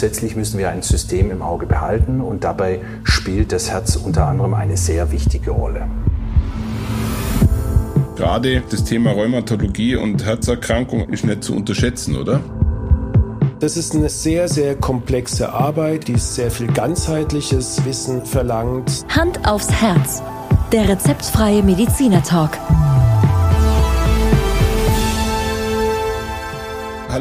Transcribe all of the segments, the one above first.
grundsätzlich müssen wir ein System im Auge behalten und dabei spielt das Herz unter anderem eine sehr wichtige Rolle. Gerade das Thema Rheumatologie und Herzerkrankung ist nicht zu unterschätzen, oder? Das ist eine sehr, sehr komplexe Arbeit, die sehr viel ganzheitliches Wissen verlangt. Hand aufs Herz. Der rezeptfreie Mediziner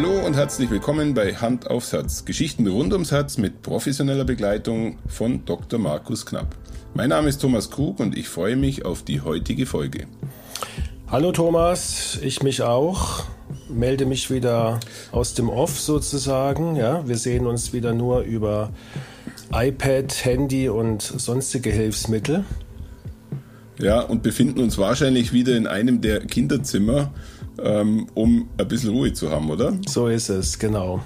Hallo und herzlich willkommen bei Hand aufs Herz. Geschichten rund ums Herz mit professioneller Begleitung von Dr. Markus Knapp. Mein Name ist Thomas Krug und ich freue mich auf die heutige Folge. Hallo Thomas, ich mich auch melde mich wieder aus dem Off sozusagen. Ja, wir sehen uns wieder nur über iPad, Handy und sonstige Hilfsmittel. Ja, und befinden uns wahrscheinlich wieder in einem der Kinderzimmer, ähm, um ein bisschen Ruhe zu haben, oder? So ist es, genau.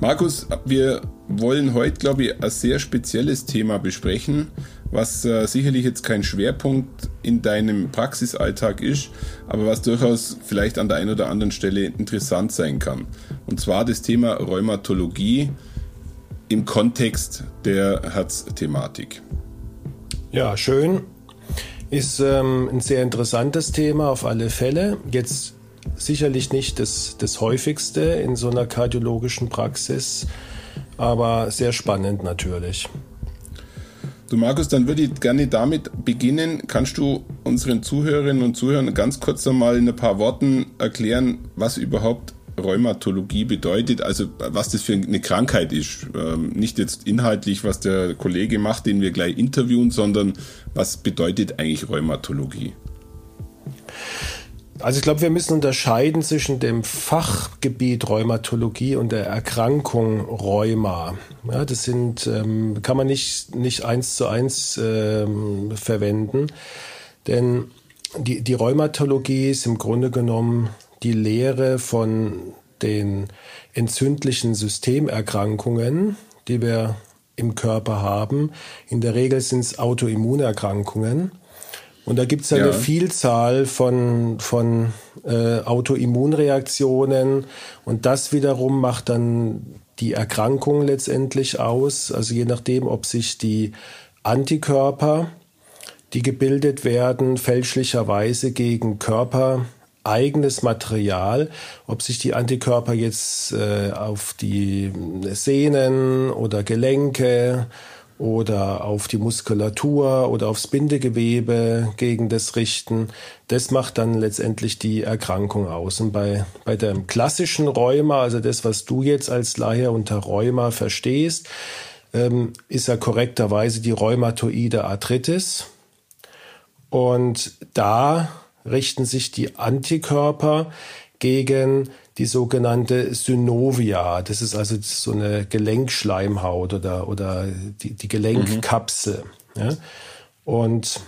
Markus, wir wollen heute, glaube ich, ein sehr spezielles Thema besprechen, was äh, sicherlich jetzt kein Schwerpunkt in deinem Praxisalltag ist, aber was durchaus vielleicht an der einen oder anderen Stelle interessant sein kann. Und zwar das Thema Rheumatologie im Kontext der Herzthematik. Ja, schön. Ist ähm, ein sehr interessantes Thema auf alle Fälle. Jetzt sicherlich nicht das, das häufigste in so einer kardiologischen Praxis, aber sehr spannend natürlich. Du Markus, dann würde ich gerne damit beginnen. Kannst du unseren Zuhörerinnen und Zuhörern ganz kurz einmal in ein paar Worten erklären, was überhaupt Rheumatologie bedeutet, also was das für eine Krankheit ist. Ähm, nicht jetzt inhaltlich, was der Kollege macht, den wir gleich interviewen, sondern was bedeutet eigentlich Rheumatologie? Also ich glaube, wir müssen unterscheiden zwischen dem Fachgebiet Rheumatologie und der Erkrankung Rheuma. Ja, das sind, ähm, kann man nicht, nicht eins zu eins ähm, verwenden, denn die, die Rheumatologie ist im Grunde genommen die Lehre von den entzündlichen Systemerkrankungen, die wir im Körper haben. In der Regel sind es Autoimmunerkrankungen. Und da gibt es eine ja. Vielzahl von, von äh, Autoimmunreaktionen und das wiederum macht dann die Erkrankung letztendlich aus. Also je nachdem, ob sich die Antikörper, die gebildet werden, fälschlicherweise gegen körpereigenes Material, ob sich die Antikörper jetzt äh, auf die Sehnen oder Gelenke oder auf die Muskulatur oder aufs Bindegewebe gegen das richten. Das macht dann letztendlich die Erkrankung aus. Und bei, bei dem klassischen Rheuma, also das, was du jetzt als Laie unter Rheuma verstehst, ähm, ist ja korrekterweise die rheumatoide Arthritis. Und da richten sich die Antikörper gegen die sogenannte Synovia. Das ist also so eine Gelenkschleimhaut oder, oder die, die Gelenkkapsel. Mhm. Ja? Und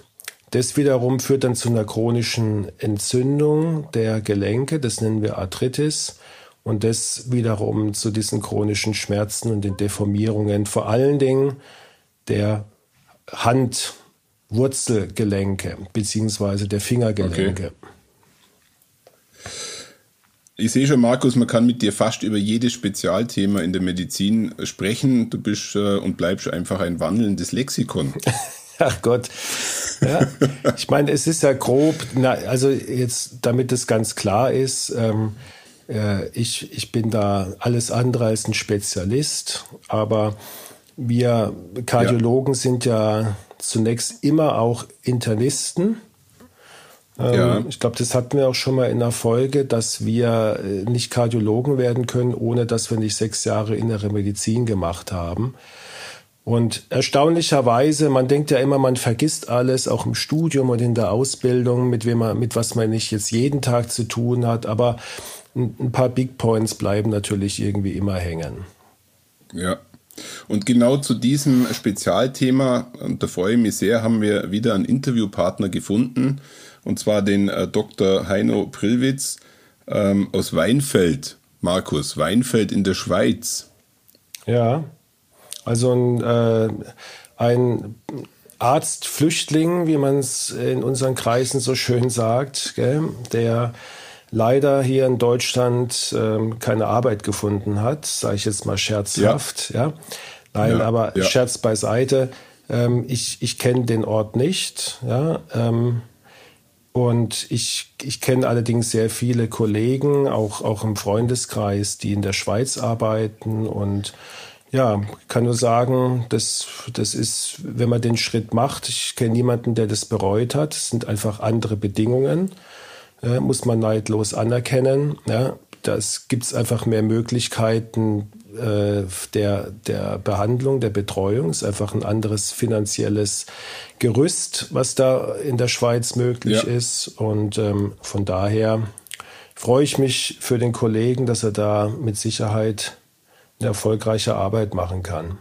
das wiederum führt dann zu einer chronischen Entzündung der Gelenke. Das nennen wir Arthritis. Und das wiederum zu diesen chronischen Schmerzen und den Deformierungen, vor allen Dingen der Handwurzelgelenke beziehungsweise der Fingergelenke. Okay. Ich sehe schon, Markus, man kann mit dir fast über jedes Spezialthema in der Medizin sprechen. Du bist äh, und bleibst einfach ein wandelndes Lexikon. Ach Gott. Ja, ich meine, es ist ja grob, na, also jetzt, damit es ganz klar ist, ähm, äh, ich, ich bin da alles andere als ein Spezialist, aber wir Kardiologen ja. sind ja zunächst immer auch Internisten. Ähm, ja. Ich glaube, das hatten wir auch schon mal in der Folge, dass wir äh, nicht Kardiologen werden können, ohne dass wir nicht sechs Jahre innere Medizin gemacht haben. Und erstaunlicherweise, man denkt ja immer, man vergisst alles, auch im Studium und in der Ausbildung, mit wem man, mit was man nicht jetzt jeden Tag zu tun hat, aber ein paar Big Points bleiben natürlich irgendwie immer hängen. Ja. Und genau zu diesem Spezialthema, und da freue ich mich sehr, haben wir wieder einen Interviewpartner gefunden, und zwar den äh, Dr. Heino Prillwitz ähm, aus Weinfeld. Markus, Weinfeld in der Schweiz. Ja, also ein, äh, ein Arztflüchtling, wie man es in unseren Kreisen so schön sagt, gell, der leider hier in Deutschland ähm, keine Arbeit gefunden hat, sage ich jetzt mal scherzhaft. Ja, ja. Nein, ja, aber ja. Scherz beiseite. Ähm, ich ich kenne den Ort nicht. Ja, ähm, und ich, ich kenne allerdings sehr viele Kollegen, auch, auch im Freundeskreis, die in der Schweiz arbeiten. Und ja, kann nur sagen, das, das ist, wenn man den Schritt macht, ich kenne niemanden, der das bereut hat. Es sind einfach andere Bedingungen, äh, muss man neidlos anerkennen. Ja. Das gibt es einfach mehr Möglichkeiten, äh, der, der Behandlung, der Betreuung. Es ist einfach ein anderes finanzielles Gerüst, was da in der Schweiz möglich ja. ist. Und ähm, von daher freue ich mich für den Kollegen, dass er da mit Sicherheit eine erfolgreiche Arbeit machen kann.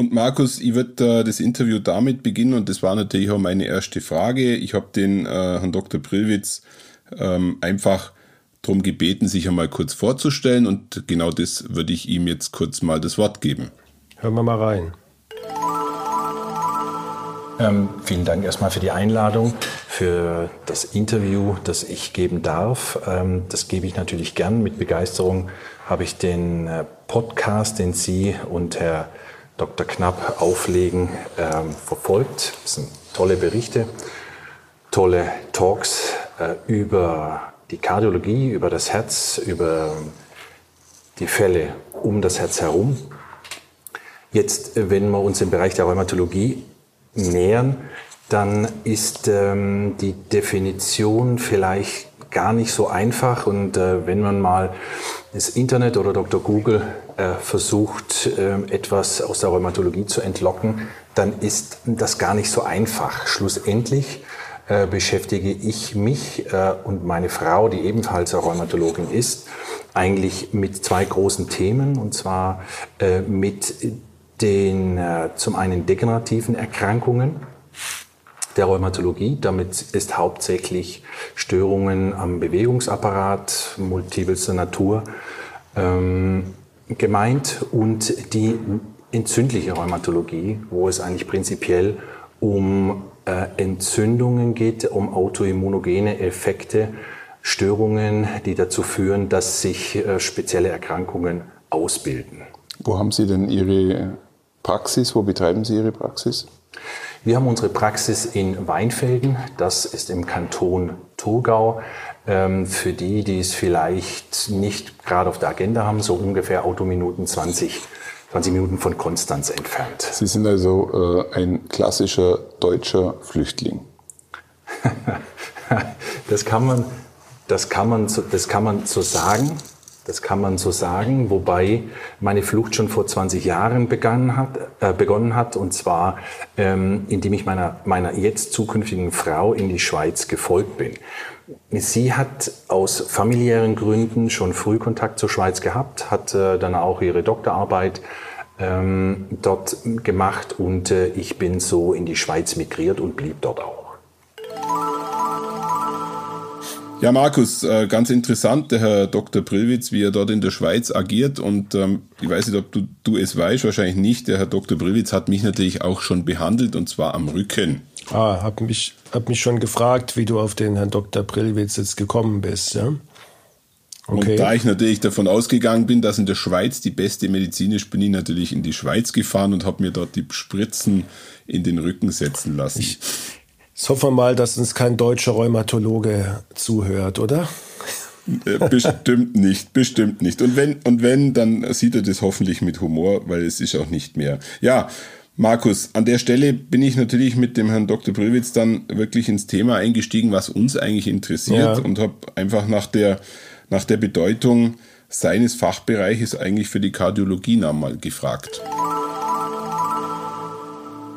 Und Markus, ich würde äh, das Interview damit beginnen und das war natürlich auch meine erste Frage. Ich habe den äh, Herrn Dr. Prillwitz ähm, einfach darum gebeten, sich einmal kurz vorzustellen und genau das würde ich ihm jetzt kurz mal das Wort geben. Hören wir mal rein. Ähm, vielen Dank erstmal für die Einladung, für das Interview, das ich geben darf. Ähm, das gebe ich natürlich gern. Mit Begeisterung habe ich den äh, Podcast, den Sie und Herr Dr. Knapp auflegen, ähm, verfolgt. Das sind tolle Berichte, tolle Talks äh, über die Kardiologie, über das Herz, über die Fälle um das Herz herum. Jetzt, wenn wir uns im Bereich der Rheumatologie nähern, dann ist ähm, die Definition vielleicht gar nicht so einfach. Und äh, wenn man mal das Internet oder Dr. Google äh, versucht, äh, etwas aus der Rheumatologie zu entlocken, dann ist das gar nicht so einfach. Schlussendlich äh, beschäftige ich mich äh, und meine Frau, die ebenfalls Rheumatologin ist, eigentlich mit zwei großen Themen, und zwar äh, mit den zum einen degenerativen Erkrankungen der Rheumatologie. Damit ist hauptsächlich Störungen am Bewegungsapparat multipelster Natur ähm, gemeint und die entzündliche Rheumatologie, wo es eigentlich prinzipiell um äh, Entzündungen geht, um autoimmunogene Effekte, Störungen, die dazu führen, dass sich äh, spezielle Erkrankungen ausbilden. Wo haben Sie denn Ihre Praxis? Wo betreiben Sie Ihre Praxis? Wir haben unsere Praxis in Weinfelden. Das ist im Kanton Thurgau. Ähm, für die, die es vielleicht nicht gerade auf der Agenda haben, so ungefähr Autominuten 20 20 Minuten von Konstanz entfernt. Sie sind also äh, ein klassischer deutscher Flüchtling. das kann man, das kann man, das kann man so sagen. Das kann man so sagen, wobei meine Flucht schon vor 20 Jahren begonnen hat, äh, begonnen hat und zwar ähm, indem ich meiner, meiner jetzt zukünftigen Frau in die Schweiz gefolgt bin. Sie hat aus familiären Gründen schon früh Kontakt zur Schweiz gehabt, hat äh, dann auch ihre Doktorarbeit ähm, dort gemacht und äh, ich bin so in die Schweiz migriert und blieb dort auch. Ja, Markus, äh, ganz interessant, der Herr Dr. Brillwitz, wie er dort in der Schweiz agiert. Und ähm, ich weiß nicht, ob du, du es weißt, wahrscheinlich nicht. Der Herr Dr. Brillwitz hat mich natürlich auch schon behandelt und zwar am Rücken. Ah, hab mich, hab mich schon gefragt, wie du auf den Herrn Dr. Brillwitz jetzt gekommen bist. Ja? Okay. Und da ich natürlich davon ausgegangen bin, dass in der Schweiz die beste Medizin ist, bin ich natürlich in die Schweiz gefahren und habe mir dort die Spritzen in den Rücken setzen lassen. Ich, Jetzt hoffen wir mal, dass uns kein deutscher Rheumatologe zuhört, oder? Äh, bestimmt nicht, bestimmt nicht. Und wenn, und wenn, dann sieht er das hoffentlich mit Humor, weil es ist auch nicht mehr. Ja, Markus, an der Stelle bin ich natürlich mit dem Herrn Dr. Brüwitz dann wirklich ins Thema eingestiegen, was uns eigentlich interessiert ja. und habe einfach nach der, nach der Bedeutung seines Fachbereiches eigentlich für die Kardiologie nochmal gefragt.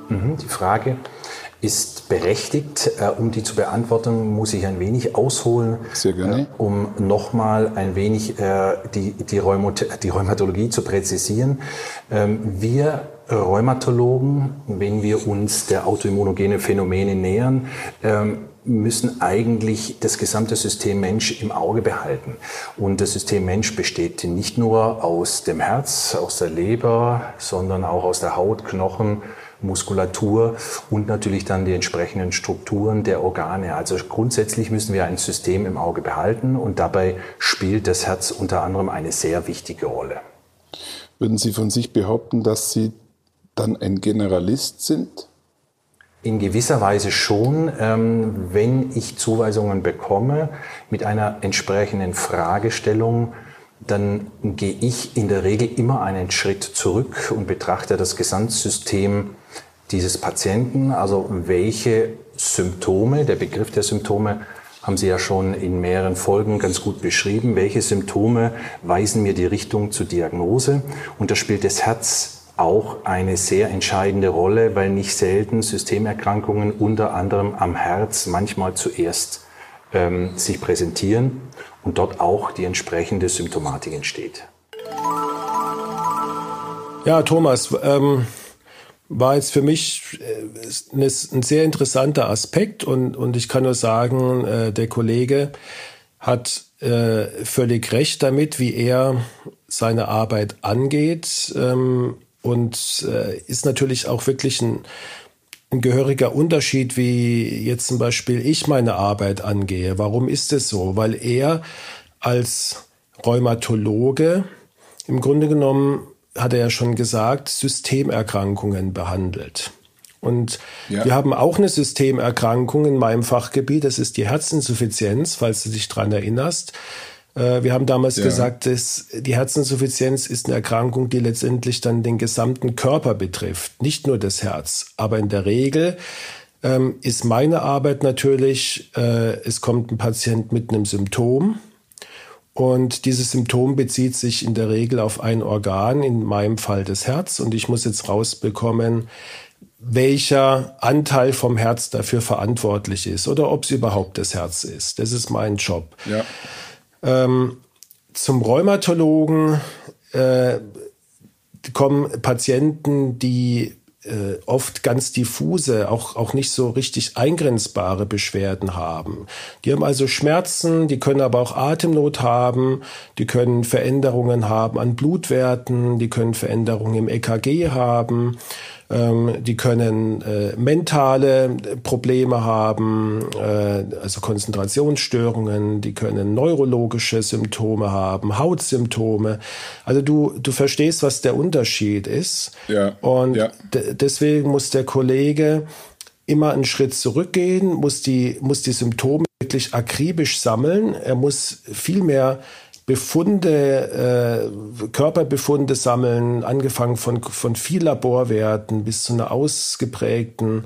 Mhm, die Frage, ist berechtigt. Äh, um die zu beantworten, muss ich ein wenig ausholen, Sehr gerne. Äh, um nochmal ein wenig äh, die, die, Rheumat die Rheumatologie zu präzisieren. Ähm, wir Rheumatologen, wenn wir uns der autoimmunogene Phänomene nähern, ähm, müssen eigentlich das gesamte System Mensch im Auge behalten. Und das System Mensch besteht nicht nur aus dem Herz, aus der Leber, sondern auch aus der Haut, Knochen, Muskulatur und natürlich dann die entsprechenden Strukturen der Organe. Also grundsätzlich müssen wir ein System im Auge behalten und dabei spielt das Herz unter anderem eine sehr wichtige Rolle. Würden Sie von sich behaupten, dass Sie dann ein Generalist sind? In gewisser Weise schon, ähm, wenn ich Zuweisungen bekomme mit einer entsprechenden Fragestellung, dann gehe ich in der Regel immer einen Schritt zurück und betrachte das Gesamtsystem dieses Patienten, also welche Symptome, der Begriff der Symptome haben Sie ja schon in mehreren Folgen ganz gut beschrieben, welche Symptome weisen mir die Richtung zur Diagnose und da spielt das Herz auch eine sehr entscheidende Rolle, weil nicht selten Systemerkrankungen unter anderem am Herz manchmal zuerst ähm, sich präsentieren und dort auch die entsprechende Symptomatik entsteht. Ja, Thomas, ähm, war jetzt für mich äh, ein sehr interessanter Aspekt und, und ich kann nur sagen, äh, der Kollege hat äh, völlig recht damit, wie er seine Arbeit angeht ähm, und ist natürlich auch wirklich ein, ein gehöriger Unterschied, wie jetzt zum Beispiel ich meine Arbeit angehe. Warum ist es so? Weil er als Rheumatologe im Grunde genommen hat er ja schon gesagt, Systemerkrankungen behandelt. Und ja. wir haben auch eine Systemerkrankung in meinem Fachgebiet, das ist die Herzinsuffizienz, falls du dich dran erinnerst. Äh, wir haben damals ja. gesagt, dass die Herzinsuffizienz ist eine Erkrankung, die letztendlich dann den gesamten Körper betrifft, nicht nur das Herz. Aber in der Regel ähm, ist meine Arbeit natürlich, äh, es kommt ein Patient mit einem Symptom, und dieses Symptom bezieht sich in der Regel auf ein Organ, in meinem Fall das Herz. Und ich muss jetzt rausbekommen, welcher Anteil vom Herz dafür verantwortlich ist oder ob es überhaupt das Herz ist. Das ist mein Job. Ja. Ähm, zum Rheumatologen äh, kommen Patienten, die äh, oft ganz diffuse, auch, auch nicht so richtig eingrenzbare Beschwerden haben. Die haben also Schmerzen, die können aber auch Atemnot haben, die können Veränderungen haben an Blutwerten, die können Veränderungen im EKG haben, die können äh, mentale Probleme haben, äh, also Konzentrationsstörungen, die können neurologische Symptome haben, Hautsymptome. Also du, du verstehst, was der Unterschied ist. Ja. Und ja. deswegen muss der Kollege immer einen Schritt zurückgehen, muss die, muss die Symptome wirklich akribisch sammeln. Er muss viel mehr Befunde, äh, Körperbefunde sammeln, angefangen von, von viel Laborwerten bis zu einer ausgeprägten,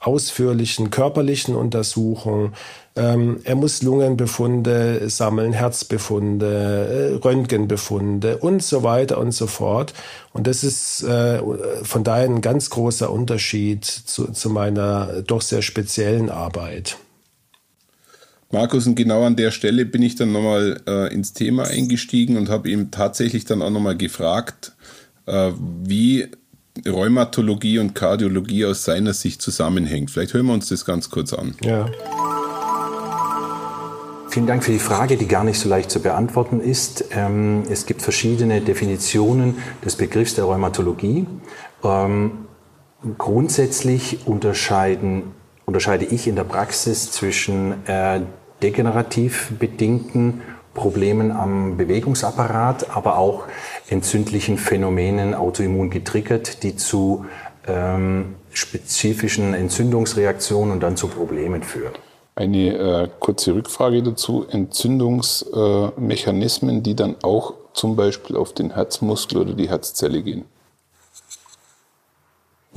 ausführlichen körperlichen Untersuchung. Ähm, er muss Lungenbefunde sammeln, Herzbefunde, äh, Röntgenbefunde und so weiter und so fort. Und das ist äh, von daher ein ganz großer Unterschied zu, zu meiner doch sehr speziellen Arbeit. Markus, und genau an der Stelle bin ich dann nochmal äh, ins Thema eingestiegen und habe ihm tatsächlich dann auch nochmal gefragt, äh, wie Rheumatologie und Kardiologie aus seiner Sicht zusammenhängt. Vielleicht hören wir uns das ganz kurz an. Ja. Vielen Dank für die Frage, die gar nicht so leicht zu beantworten ist. Ähm, es gibt verschiedene Definitionen des Begriffs der Rheumatologie. Ähm, grundsätzlich unterscheiden unterscheide ich in der Praxis zwischen äh, degenerativ bedingten Problemen am Bewegungsapparat, aber auch entzündlichen Phänomenen autoimmun getriggert, die zu ähm, spezifischen Entzündungsreaktionen und dann zu Problemen führen. Eine äh, kurze Rückfrage dazu. Entzündungsmechanismen, äh, die dann auch zum Beispiel auf den Herzmuskel oder die Herzzelle gehen.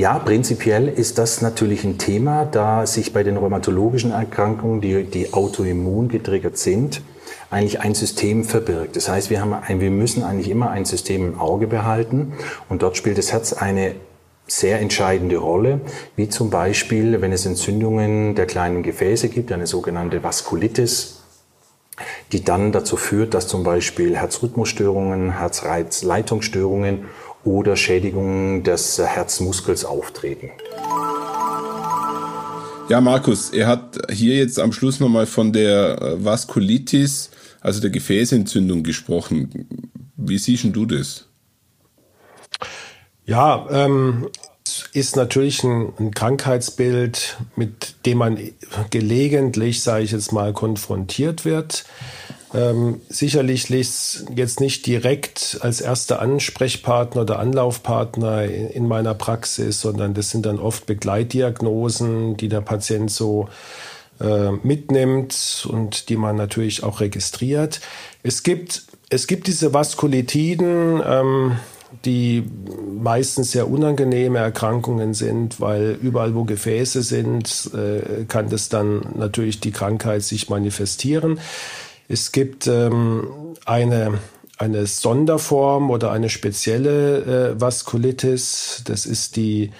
Ja, prinzipiell ist das natürlich ein Thema, da sich bei den rheumatologischen Erkrankungen, die, die autoimmun getriggert sind, eigentlich ein System verbirgt. Das heißt, wir, haben ein, wir müssen eigentlich immer ein System im Auge behalten und dort spielt das Herz eine sehr entscheidende Rolle, wie zum Beispiel, wenn es Entzündungen der kleinen Gefäße gibt, eine sogenannte Vaskulitis, die dann dazu führt, dass zum Beispiel Herzrhythmusstörungen, Herzreizleitungsstörungen oder Schädigungen des Herzmuskels auftreten. Ja, Markus, er hat hier jetzt am Schluss nochmal von der äh, Vaskulitis, also der Gefäßentzündung gesprochen. Wie siehst du das? Ja, ähm, ist natürlich ein, ein, Krankheitsbild, mit dem man gelegentlich, sage ich jetzt mal, konfrontiert wird. Ähm, sicherlich liegt jetzt nicht direkt als erster Ansprechpartner oder Anlaufpartner in, in, meiner Praxis, sondern das sind dann oft Begleitdiagnosen, die der Patient so äh, mitnimmt und die man natürlich auch registriert. Es gibt, es gibt diese Vaskulitiden, ähm, die meistens sehr unangenehme Erkrankungen sind, weil überall, wo Gefäße sind, äh, kann das dann natürlich die Krankheit sich manifestieren. Es gibt ähm, eine, eine Sonderform oder eine spezielle äh, Vaskulitis. Das ist die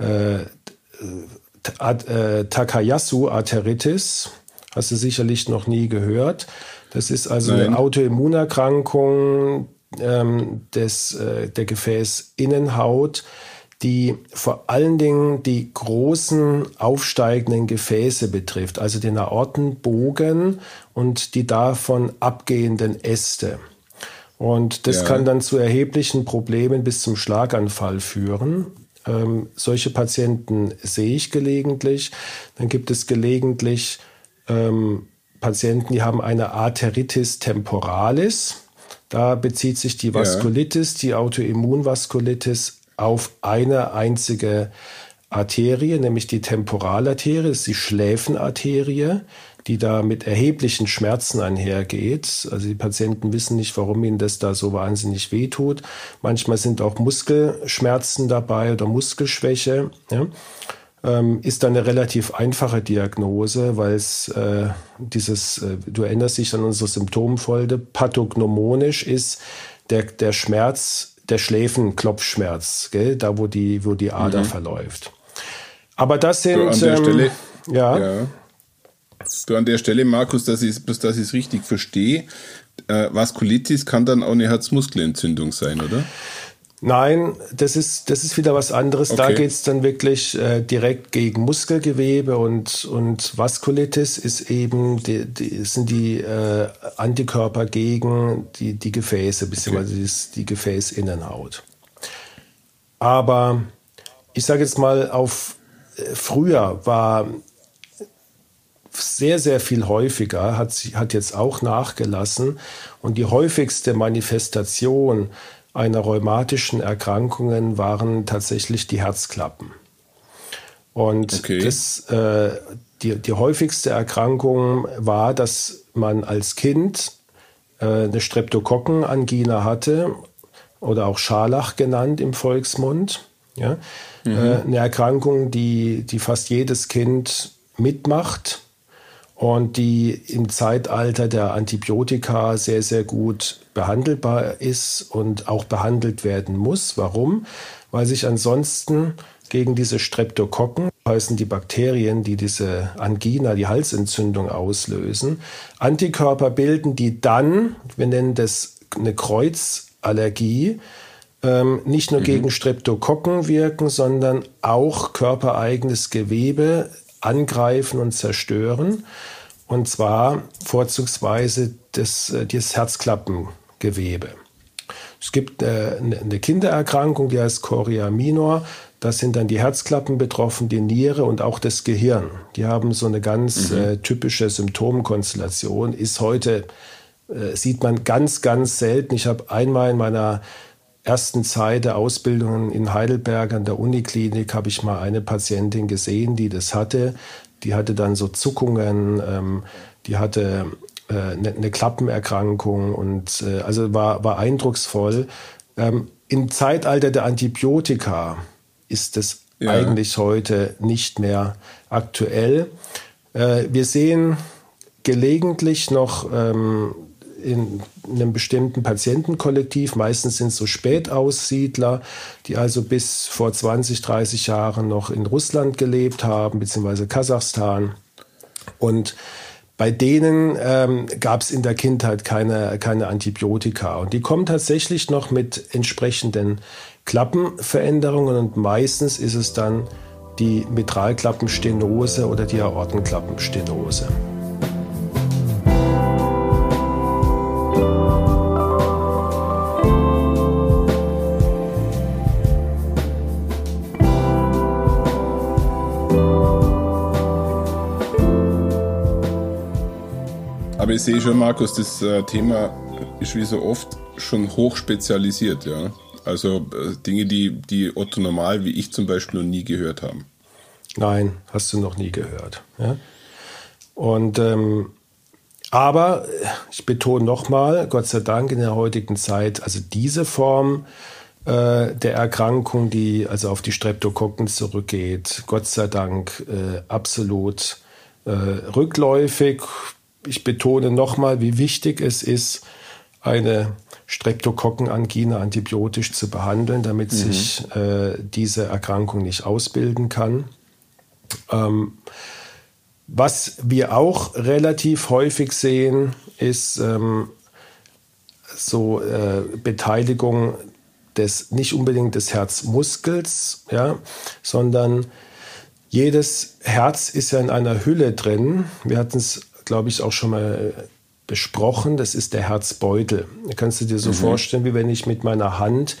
äh, äh, Takayasu-Arteritis. Hast du sicherlich noch nie gehört. Das ist also Nein. eine Autoimmunerkrankung, ähm, des, äh, der Gefäßinnenhaut, die vor allen Dingen die großen aufsteigenden Gefäße betrifft, also den Aortenbogen und die davon abgehenden Äste. Und das ja. kann dann zu erheblichen Problemen bis zum Schlaganfall führen. Ähm, solche Patienten sehe ich gelegentlich. Dann gibt es gelegentlich ähm, Patienten, die haben eine Arteritis temporalis. Da bezieht sich die Vaskulitis, ja. die Autoimmunvaskulitis auf eine einzige Arterie, nämlich die Temporalarterie, das ist die Schläfenarterie, die da mit erheblichen Schmerzen einhergeht. Also die Patienten wissen nicht, warum ihnen das da so wahnsinnig wehtut. Manchmal sind auch Muskelschmerzen dabei oder Muskelschwäche. Ja ähm, ist dann eine relativ einfache Diagnose, weil es äh, dieses, äh, du erinnerst dich an unsere Symptomfolge, pathognomonisch ist der, der Schmerz, der Schläfenklopfschmerz, gell? da wo die, wo die Ader mhm. verläuft. Aber das sind. Du, an der ähm, Stelle, ja. ja. Du an der Stelle, Markus, dass ich es dass richtig verstehe, äh, Vaskulitis kann dann auch eine Herzmuskelentzündung sein, oder? Nein, das ist, das ist wieder was anderes. Okay. Da geht's dann wirklich äh, direkt gegen Muskelgewebe und, und Vaskulitis ist eben, die, die, sind die äh, Antikörper gegen die, die Gefäße, beziehungsweise okay. die, die Gefäßinnenhaut. Aber ich sage jetzt mal, auf äh, früher war sehr, sehr viel häufiger, hat, hat jetzt auch nachgelassen. Und die häufigste Manifestation einer rheumatischen Erkrankungen waren tatsächlich die Herzklappen. Und okay. das, äh, die, die häufigste Erkrankung war, dass man als Kind äh, eine Streptokokkenangina hatte oder auch Scharlach genannt im Volksmund. Ja? Mhm. Äh, eine Erkrankung, die, die fast jedes Kind mitmacht und die im Zeitalter der Antibiotika sehr, sehr gut behandelbar ist und auch behandelt werden muss. Warum? Weil sich ansonsten gegen diese Streptokokken, heißen die Bakterien, die diese Angina, die Halsentzündung auslösen, Antikörper bilden, die dann, wir nennen das eine Kreuzallergie, ähm, nicht nur mhm. gegen Streptokokken wirken, sondern auch körpereigenes Gewebe angreifen und zerstören. Und zwar vorzugsweise das, äh, das Herzklappengewebe. Es gibt äh, eine Kindererkrankung, die heißt Chorea minor. Da sind dann die Herzklappen betroffen, die Niere und auch das Gehirn. Die haben so eine ganz mhm. äh, typische Symptomkonstellation. Ist heute, äh, sieht man ganz, ganz selten. Ich habe einmal in meiner ersten Zeit der Ausbildung in Heidelberg an der Uniklinik habe ich mal eine Patientin gesehen, die das hatte. Die hatte dann so Zuckungen, ähm, die hatte eine, äh, eine Klappenerkrankung und äh, also war, war eindrucksvoll. Ähm, Im Zeitalter der Antibiotika ist es ja. eigentlich heute nicht mehr aktuell. Äh, wir sehen gelegentlich noch ähm, in einem bestimmten Patientenkollektiv. Meistens sind es so Spätaussiedler, die also bis vor 20, 30 Jahren noch in Russland gelebt haben, beziehungsweise Kasachstan. Und bei denen ähm, gab es in der Kindheit keine, keine Antibiotika. Und die kommen tatsächlich noch mit entsprechenden Klappenveränderungen und meistens ist es dann die Mitralklappenstenose oder die Aortenklappenstenose. Ich sehe schon, Markus, das äh, Thema ist wie so oft schon hoch spezialisiert, ja. Also äh, Dinge, die, die Otto normal, wie ich zum Beispiel, noch nie gehört haben. Nein, hast du noch nie gehört. Ja? Und ähm, aber ich betone nochmal, Gott sei Dank in der heutigen Zeit, also diese Form äh, der Erkrankung, die also auf die Streptokokken zurückgeht, Gott sei Dank äh, absolut äh, rückläufig. Ich betone nochmal, wie wichtig es ist, eine Streptokokkenangine antibiotisch zu behandeln, damit mhm. sich äh, diese Erkrankung nicht ausbilden kann. Ähm, was wir auch relativ häufig sehen, ist ähm, so äh, Beteiligung des nicht unbedingt des Herzmuskels, ja, sondern jedes Herz ist ja in einer Hülle drin. Wir hatten es, glaube ich, auch schon mal besprochen. Das ist der Herzbeutel. Da kannst du dir so mhm. vorstellen, wie wenn ich mit meiner Hand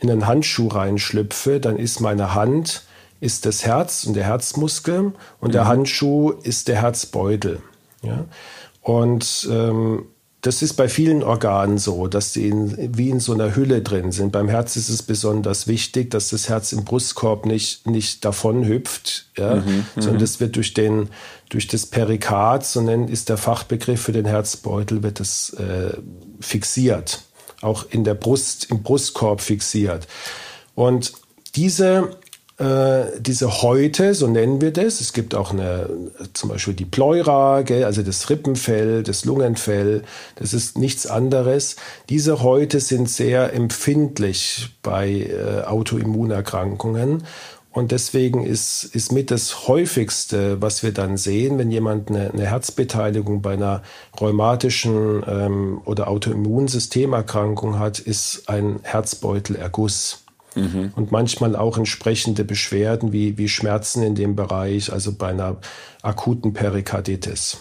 in einen Handschuh reinschlüpfe, dann ist meine Hand ist das Herz und der Herzmuskel und mhm. der Handschuh ist der Herzbeutel. Ja? Und ähm, das ist bei vielen Organen so, dass sie in, wie in so einer Hülle drin sind. Beim Herz ist es besonders wichtig, dass das Herz im Brustkorb nicht, nicht davon hüpft, ja? Mhm, sondern mhm. das wird durch, den, durch das Perikard, so nennt ist der Fachbegriff für den Herzbeutel, wird das äh, fixiert. Auch in der Brust, im Brustkorb fixiert. Und diese diese Häute, so nennen wir das. Es gibt auch eine, zum Beispiel die Pleura, gell, also das Rippenfell, das Lungenfell. Das ist nichts anderes. Diese Häute sind sehr empfindlich bei äh, Autoimmunerkrankungen. Und deswegen ist, ist mit das häufigste, was wir dann sehen, wenn jemand eine, eine Herzbeteiligung bei einer rheumatischen ähm, oder Autoimmunsystemerkrankung hat, ist ein Herzbeutelerguss. Mhm. Und manchmal auch entsprechende Beschwerden wie, wie Schmerzen in dem Bereich, also bei einer akuten Perikarditis.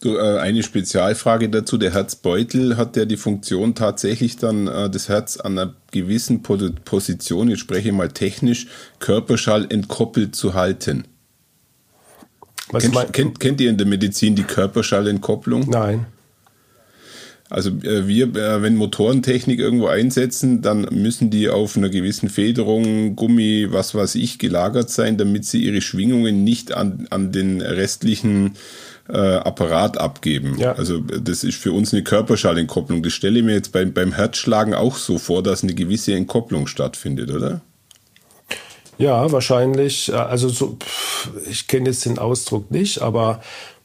Du, äh, eine Spezialfrage dazu. Der Herzbeutel hat ja die Funktion tatsächlich dann äh, das Herz an einer gewissen Position, ich spreche mal technisch, Körperschall entkoppelt zu halten. Kennt, kennt, kennt, ihr in der Medizin die Körperschallentkopplung? Nein. Also äh, wir, äh, wenn Motorentechnik irgendwo einsetzen, dann müssen die auf einer gewissen Federung, Gummi, was weiß ich, gelagert sein, damit sie ihre Schwingungen nicht an, an den restlichen äh, Apparat abgeben. Ja. Also das ist für uns eine Körperschallentkopplung. Das stelle ich mir jetzt beim, beim Herzschlagen auch so vor, dass eine gewisse Entkopplung stattfindet, oder? Ja, wahrscheinlich. Äh, also so, ich kenne jetzt den Ausdruck nicht, aber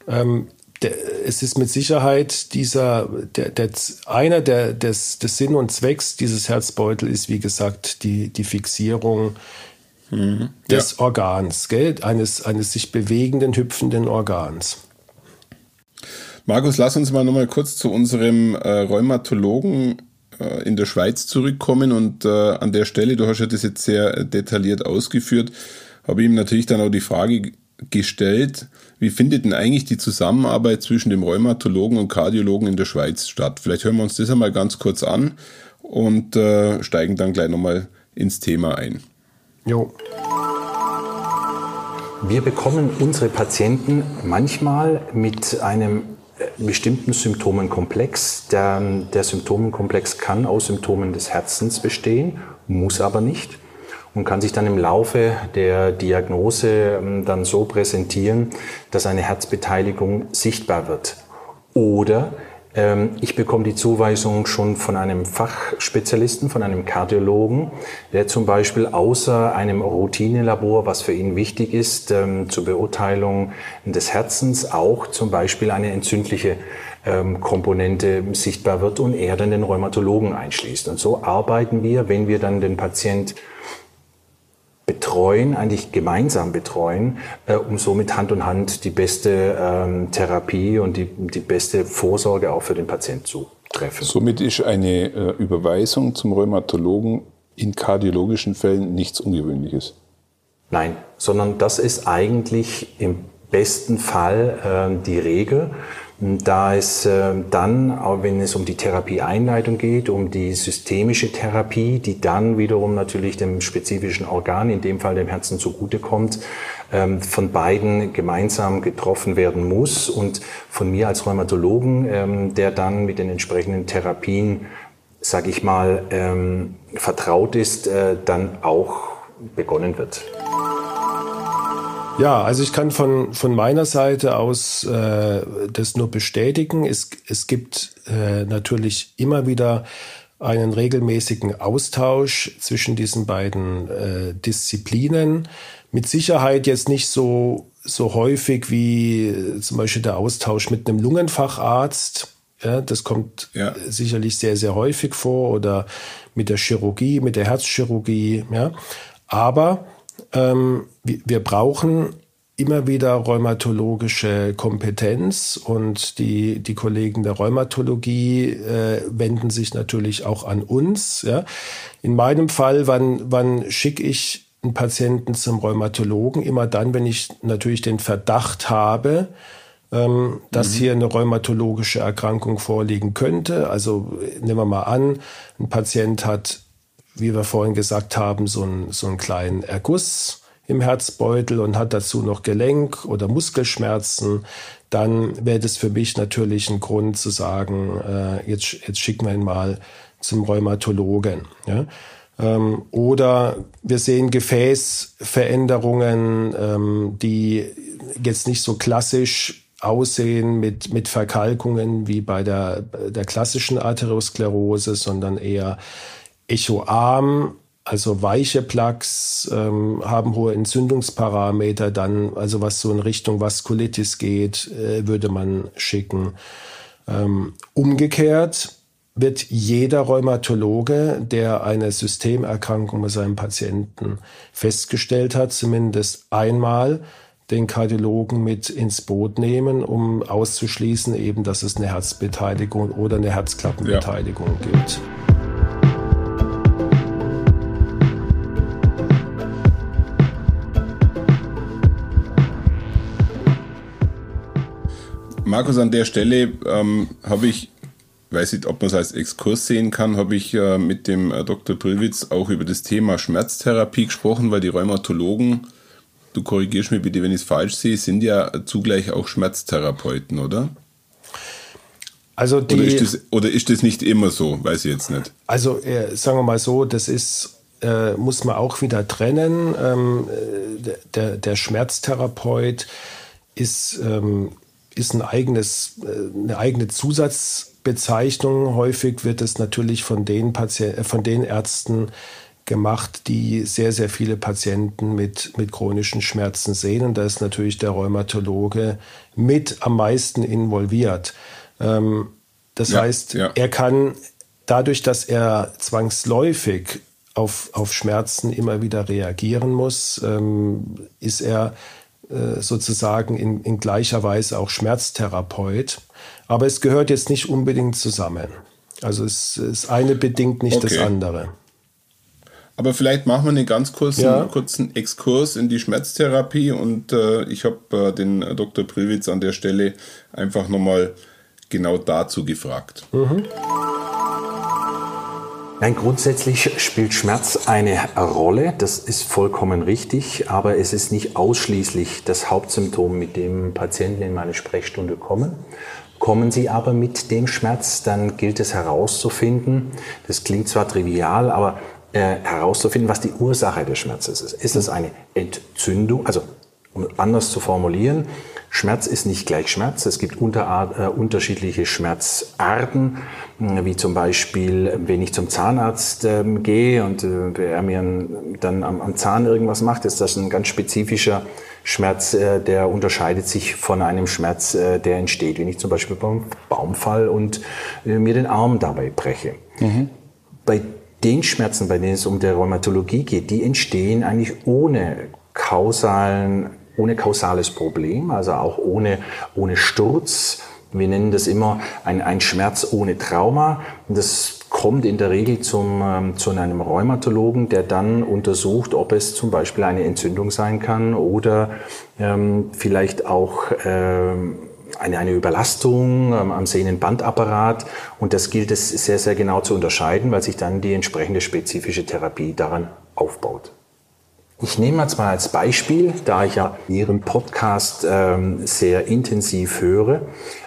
ähm, der, es ist mit Sicherheit dieser, der, der, einer der, des, des Sinn und Zwecks dieses Herzbeutel ist, wie gesagt, die, die Fixierung mhm. des ja. Organs, gell? Eines, eines sich bewegenden, hüpfenden Organs. Markus, lass uns mal nochmal kurz zu unserem äh, Rheumatologen äh, in der Schweiz zurückkommen und äh, an der Stelle, du hast ja das jetzt sehr detailliert ausgeführt, habe ich ihm natürlich dann auch die Frage gestellt, wie findet denn eigentlich die Zusammenarbeit zwischen dem Rheumatologen und Kardiologen in der Schweiz statt? Vielleicht hören wir uns das einmal ganz kurz an und äh, steigen dann gleich nochmal ins Thema ein. Jo. Wir bekommen unsere Patienten manchmal mit einem äh, bestimmten Symptomenkomplex. Der, der Symptomenkomplex kann aus Symptomen des Herzens bestehen, muss aber nicht und kann sich dann im Laufe der Diagnose ähm, dann so präsentieren, dass eine Herzbeteiligung sichtbar wird. Oder ähm, ich bekomme die Zuweisung schon von einem Fachspezialisten, von einem Kardiologen, der zum Beispiel außer einem Routinelabor, was für ihn wichtig ist, ähm, zur Beurteilung des Herzens auch zum Beispiel eine entzündliche Komponente sichtbar wird und er dann den Rheumatologen einschließt. Und so arbeiten wir, wenn wir dann den Patient betreuen, eigentlich gemeinsam betreuen, äh, um somit Hand in Hand die beste ähm, Therapie und die, die beste Vorsorge auch für den Patienten zu treffen. Somit ist eine äh, Überweisung zum Rheumatologen in kardiologischen Fällen nichts Ungewöhnliches. Nein, sondern das ist eigentlich im besten Fall äh, die Regel. Da es äh, dann, auch wenn es um die Therapieeinleitung geht, um die systemische Therapie, die dann wiederum natürlich dem spezifischen Organ, in dem Fall dem Herzen zugutekommt, ähm, von beiden gemeinsam getroffen werden muss und von mir als Rheumatologen, ähm, der dann mit den entsprechenden Therapien, sage ich mal, ähm, vertraut ist, äh, dann auch begonnen wird. Ja, also ich kann von, von meiner Seite aus äh, das nur bestätigen. Es, es gibt äh, natürlich immer wieder einen regelmäßigen Austausch zwischen diesen beiden äh, Disziplinen. Mit Sicherheit jetzt nicht so, so häufig wie äh, zum Beispiel der Austausch mit einem Lungenfacharzt. Ja, das kommt ja. sicherlich sehr, sehr häufig vor oder mit der Chirurgie, mit der Herzchirurgie. Ja. Aber ähm, wir brauchen immer wieder rheumatologische Kompetenz und die, die Kollegen der Rheumatologie äh, wenden sich natürlich auch an uns. Ja. In meinem Fall, wann, wann schicke ich einen Patienten zum Rheumatologen? Immer dann, wenn ich natürlich den Verdacht habe, ähm, dass mhm. hier eine rheumatologische Erkrankung vorliegen könnte. Also nehmen wir mal an, ein Patient hat wie wir vorhin gesagt haben, so, ein, so einen kleinen Erguss im Herzbeutel und hat dazu noch Gelenk- oder Muskelschmerzen, dann wäre das für mich natürlich ein Grund zu sagen, äh, jetzt, jetzt schicken wir ihn mal zum Rheumatologen. Ja? Ähm, oder wir sehen Gefäßveränderungen, ähm, die jetzt nicht so klassisch aussehen mit, mit Verkalkungen wie bei der, der klassischen Arteriosklerose, sondern eher echoarm, also weiche Plaques ähm, haben hohe Entzündungsparameter, dann, also was so in Richtung Vaskulitis geht, äh, würde man schicken. Ähm, umgekehrt wird jeder Rheumatologe, der eine Systemerkrankung bei seinem Patienten festgestellt hat, zumindest einmal den Kardiologen mit ins Boot nehmen, um auszuschließen eben, dass es eine Herzbeteiligung oder eine Herzklappenbeteiligung ja. gibt. Markus, an der Stelle ähm, habe ich, weiß nicht, ob man es als Exkurs sehen kann, habe ich äh, mit dem äh, Dr. Brillwitz auch über das Thema Schmerztherapie gesprochen, weil die Rheumatologen, du korrigierst mich bitte, wenn ich es falsch sehe, sind ja zugleich auch Schmerztherapeuten, oder? Also die, oder, ist das, oder ist das nicht immer so? Weiß ich jetzt nicht. Also äh, sagen wir mal so, das ist äh, muss man auch wieder trennen. Ähm, äh, der, der Schmerztherapeut ist ähm, ist ein eigenes, äh, eine eigene Zusatzbezeichnung. Häufig wird es natürlich von den, Patient, äh, von den Ärzten gemacht, die sehr, sehr viele Patienten mit, mit chronischen Schmerzen sehen. Und da ist natürlich der Rheumatologe mit am meisten involviert. Ähm, das ja, heißt, ja. er kann dadurch, dass er zwangsläufig auf, auf Schmerzen immer wieder reagieren muss, ähm, ist er sozusagen in, in gleicher Weise auch Schmerztherapeut. Aber es gehört jetzt nicht unbedingt zusammen. Also es, es eine bedingt nicht okay. das andere. Aber vielleicht machen wir einen ganz kurzen, ja. kurzen Exkurs in die Schmerztherapie und äh, ich habe äh, den Dr. Prillwitz an der Stelle einfach nochmal genau dazu gefragt. Mhm. Nein, grundsätzlich spielt Schmerz eine Rolle, das ist vollkommen richtig, aber es ist nicht ausschließlich das Hauptsymptom, mit dem Patienten in meine Sprechstunde kommen. Kommen sie aber mit dem Schmerz, dann gilt es herauszufinden, das klingt zwar trivial, aber äh, herauszufinden, was die Ursache des Schmerzes ist. Ist es eine Entzündung, also um anders zu formulieren, Schmerz ist nicht gleich Schmerz. Es gibt unter, äh, unterschiedliche Schmerzarten, wie zum Beispiel, wenn ich zum Zahnarzt äh, gehe und äh, er mir dann am, am, Zahn irgendwas macht, ist das ein ganz spezifischer Schmerz, äh, der unterscheidet sich von einem Schmerz, äh, der entsteht, wenn ich zum Beispiel beim Baumfall und äh, mir den Arm dabei breche. Mhm. Bei den Schmerzen, bei denen es um der Rheumatologie geht, die entstehen eigentlich ohne kausalen ohne kausales Problem, also auch ohne, ohne Sturz. Wir nennen das immer ein, ein Schmerz ohne Trauma. Das kommt in der Regel zum, ähm, zu einem Rheumatologen, der dann untersucht, ob es zum Beispiel eine Entzündung sein kann oder ähm, vielleicht auch ähm, eine, eine Überlastung ähm, am Sehnenbandapparat. Und das gilt es sehr, sehr genau zu unterscheiden, weil sich dann die entsprechende spezifische Therapie daran aufbaut. Ich nehme jetzt mal als Beispiel, da ich ja Ihren Podcast ähm, sehr intensiv höre,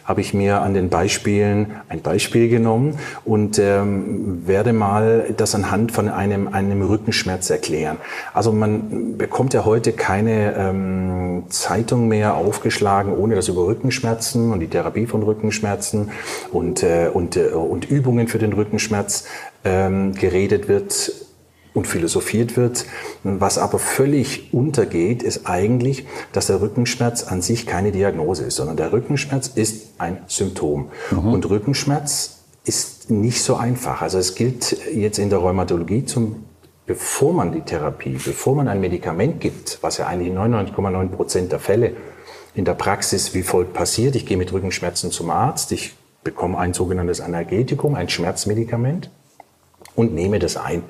habe ich mir an den Beispielen ein Beispiel genommen und ähm, werde mal das anhand von einem, einem Rückenschmerz erklären. Also man bekommt ja heute keine ähm, Zeitung mehr aufgeschlagen, ohne dass über Rückenschmerzen und die Therapie von Rückenschmerzen und, äh, und, äh, und Übungen für den Rückenschmerz ähm, geredet wird und philosophiert wird. Was aber völlig untergeht, ist eigentlich, dass der Rückenschmerz an sich keine Diagnose ist, sondern der Rückenschmerz ist ein Symptom. Mhm. Und Rückenschmerz ist nicht so einfach. Also es gilt jetzt in der Rheumatologie zum bevor man die Therapie, bevor man ein Medikament gibt, was ja eigentlich in 99,9 Prozent der Fälle in der Praxis wie folgt passiert. Ich gehe mit Rückenschmerzen zum Arzt, ich bekomme ein sogenanntes Analgetikum, ein Schmerzmedikament und nehme das ein.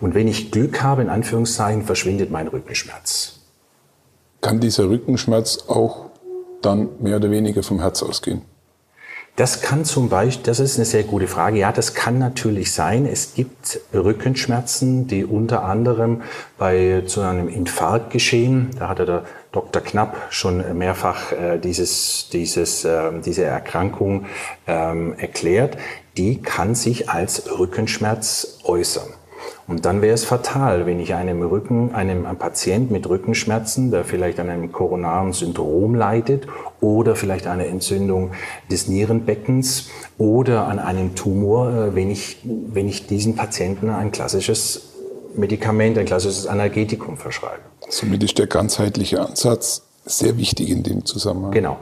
Und wenn ich Glück habe, in Anführungszeichen, verschwindet mein Rückenschmerz. Kann dieser Rückenschmerz auch dann mehr oder weniger vom Herz ausgehen? Das kann zum Beispiel, das ist eine sehr gute Frage. Ja, das kann natürlich sein. Es gibt Rückenschmerzen, die unter anderem bei zu einem Infarkt geschehen. Da hatte der Dr. Knapp schon mehrfach äh, dieses, dieses, äh, diese Erkrankung ähm, erklärt. Die kann sich als Rückenschmerz äußern. Und dann wäre es fatal, wenn ich einem Rücken, einem, einem Patient mit Rückenschmerzen, der vielleicht an einem koronaren Syndrom leidet oder vielleicht eine Entzündung des Nierenbeckens oder an einem Tumor, äh, wenn ich, wenn ich diesen Patienten ein klassisches Medikament, ein klassisches Analgetikum verschreibe. Somit ist der ganzheitliche Ansatz sehr wichtig in dem Zusammenhang. Genau.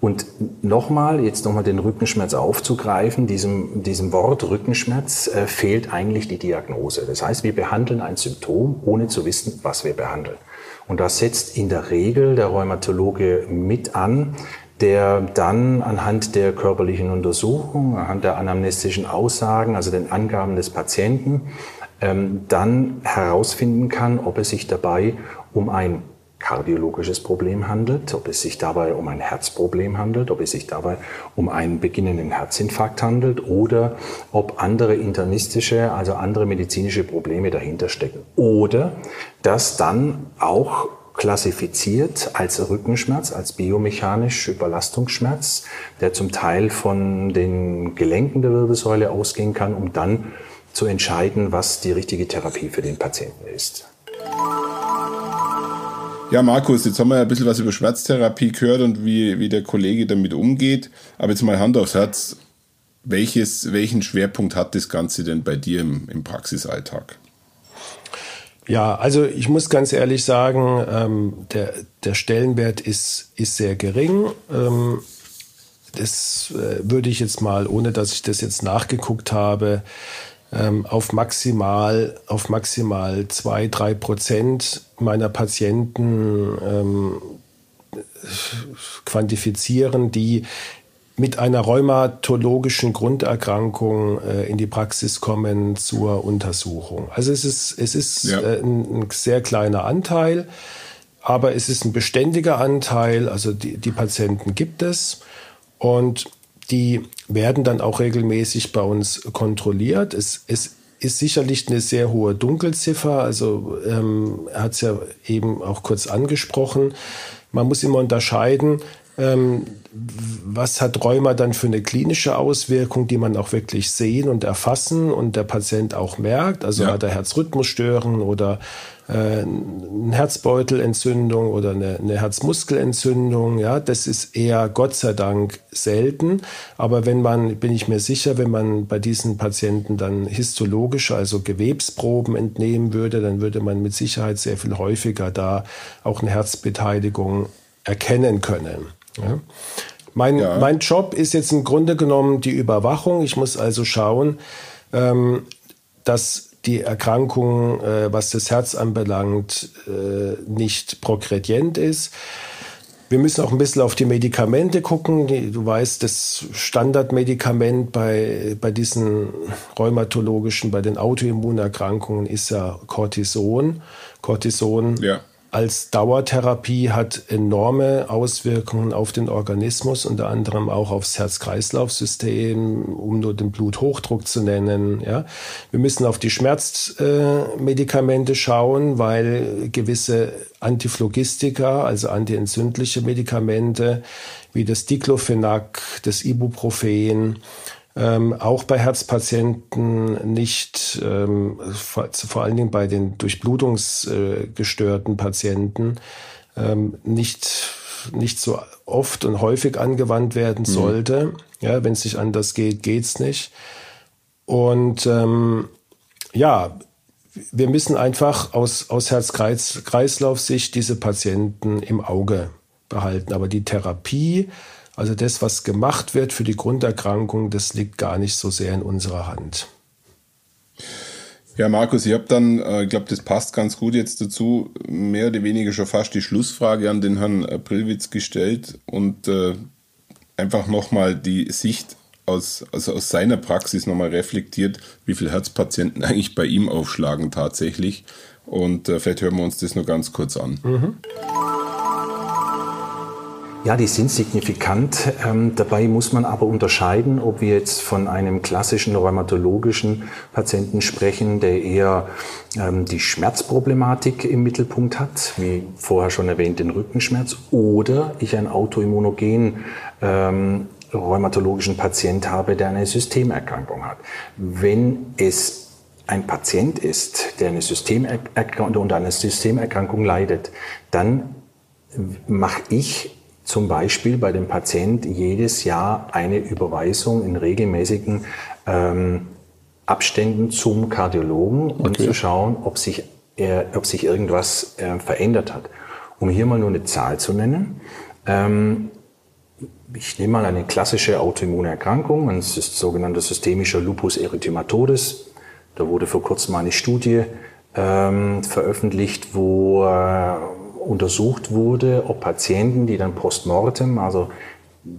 Und nochmal, jetzt nochmal den Rückenschmerz aufzugreifen, diesem, diesem Wort Rückenschmerz äh, fehlt eigentlich die Diagnose. Das heißt, wir behandeln ein Symptom, ohne zu wissen, was wir behandeln. Und das setzt in der Regel der Rheumatologe mit an, der dann anhand der körperlichen Untersuchung, anhand der anamnestischen Aussagen, also den Angaben des Patienten, ähm, dann herausfinden kann, ob es sich dabei um ein kardiologisches Problem handelt, ob es sich dabei um ein Herzproblem handelt, ob es sich dabei um einen beginnenden Herzinfarkt handelt oder ob andere internistische, also andere medizinische Probleme dahinter stecken. Oder dass dann auch klassifiziert als Rückenschmerz, als biomechanisch Überlastungsschmerz, der zum Teil von den Gelenken der Wirbelsäule ausgehen kann, um dann zu entscheiden, was die richtige Therapie für den Patienten ist. Ja, Markus, jetzt haben wir ein bisschen was über Schmerztherapie gehört und wie, wie der Kollege damit umgeht. Aber jetzt mal Hand aufs Herz. Welches, welchen Schwerpunkt hat das Ganze denn bei dir im, im Praxisalltag? Ja, also ich muss ganz ehrlich sagen, ähm, der, der Stellenwert ist, ist sehr gering. Ähm, das äh, würde ich jetzt mal, ohne dass ich das jetzt nachgeguckt habe, auf maximal, auf maximal zwei, drei Prozent meiner Patienten ähm, quantifizieren, die mit einer rheumatologischen Grunderkrankung äh, in die Praxis kommen zur Untersuchung. Also es ist, es ist ja. äh, ein, ein, sehr kleiner Anteil, aber es ist ein beständiger Anteil. Also die, die Patienten gibt es und die werden dann auch regelmäßig bei uns kontrolliert. Es, es ist sicherlich eine sehr hohe Dunkelziffer. Also ähm, er hat es ja eben auch kurz angesprochen. Man muss immer unterscheiden, ähm, was hat Rheuma dann für eine klinische Auswirkung, die man auch wirklich sehen und erfassen und der Patient auch merkt. Also ja. hat er Herzrhythmusstören oder eine Herzbeutelentzündung oder eine, eine Herzmuskelentzündung. Ja, das ist eher Gott sei Dank selten. Aber wenn man, bin ich mir sicher, wenn man bei diesen Patienten dann histologische, also Gewebsproben entnehmen würde, dann würde man mit Sicherheit sehr viel häufiger da auch eine Herzbeteiligung erkennen können. Ja. Mein, ja. mein Job ist jetzt im Grunde genommen die Überwachung. Ich muss also schauen, ähm, dass die Erkrankung, äh, was das Herz anbelangt, äh, nicht progredient ist. Wir müssen auch ein bisschen auf die Medikamente gucken. Du weißt, das Standardmedikament bei, bei diesen rheumatologischen, bei den Autoimmunerkrankungen ist ja Cortison. Cortison ja als Dauertherapie hat enorme Auswirkungen auf den Organismus, unter anderem auch aufs Herz-Kreislauf-System, um nur den Bluthochdruck zu nennen. Ja. Wir müssen auf die Schmerzmedikamente äh, schauen, weil gewisse Antiphlogistika, also antientzündliche Medikamente, wie das Diclofenac, das Ibuprofen, ähm, auch bei Herzpatienten nicht, ähm, vor, vor, allen Dingen bei den durchblutungsgestörten äh, Patienten, ähm, nicht, nicht so oft und häufig angewandt werden mhm. sollte. Ja, wenn es nicht anders geht, geht's nicht. Und ähm, ja, wir müssen einfach aus, aus Herz-Kreislauf-Sicht diese Patienten im Auge behalten. Aber die Therapie also das, was gemacht wird für die Grunderkrankung, das liegt gar nicht so sehr in unserer Hand. Ja, Markus, ich habe dann, äh, ich glaube, das passt ganz gut jetzt dazu, mehr oder weniger schon fast die Schlussfrage an den Herrn Prilwitz gestellt und äh, einfach nochmal die Sicht aus, also aus seiner Praxis nochmal reflektiert, wie viele Herzpatienten eigentlich bei ihm aufschlagen tatsächlich. Und äh, vielleicht hören wir uns das nur ganz kurz an. Mhm. Ja, die sind signifikant. Ähm, dabei muss man aber unterscheiden, ob wir jetzt von einem klassischen rheumatologischen Patienten sprechen, der eher ähm, die Schmerzproblematik im Mittelpunkt hat, wie vorher schon erwähnt, den Rückenschmerz, oder ich einen autoimmunogen ähm, rheumatologischen Patient habe, der eine Systemerkrankung hat. Wenn es ein Patient ist, der eine Systemerkrankung unter einer Systemerkrankung leidet, dann mache ich zum Beispiel bei dem Patient jedes Jahr eine Überweisung in regelmäßigen ähm, Abständen zum Kardiologen, um okay. zu schauen, ob sich, äh, ob sich irgendwas äh, verändert hat. Um hier mal nur eine Zahl zu nennen. Ähm, ich nehme mal eine klassische Autoimmunerkrankung, ein sogenannter systemischer Lupus erythematodes. Da wurde vor kurzem mal eine Studie ähm, veröffentlicht, wo äh, untersucht wurde, ob Patienten, die dann postmortem, also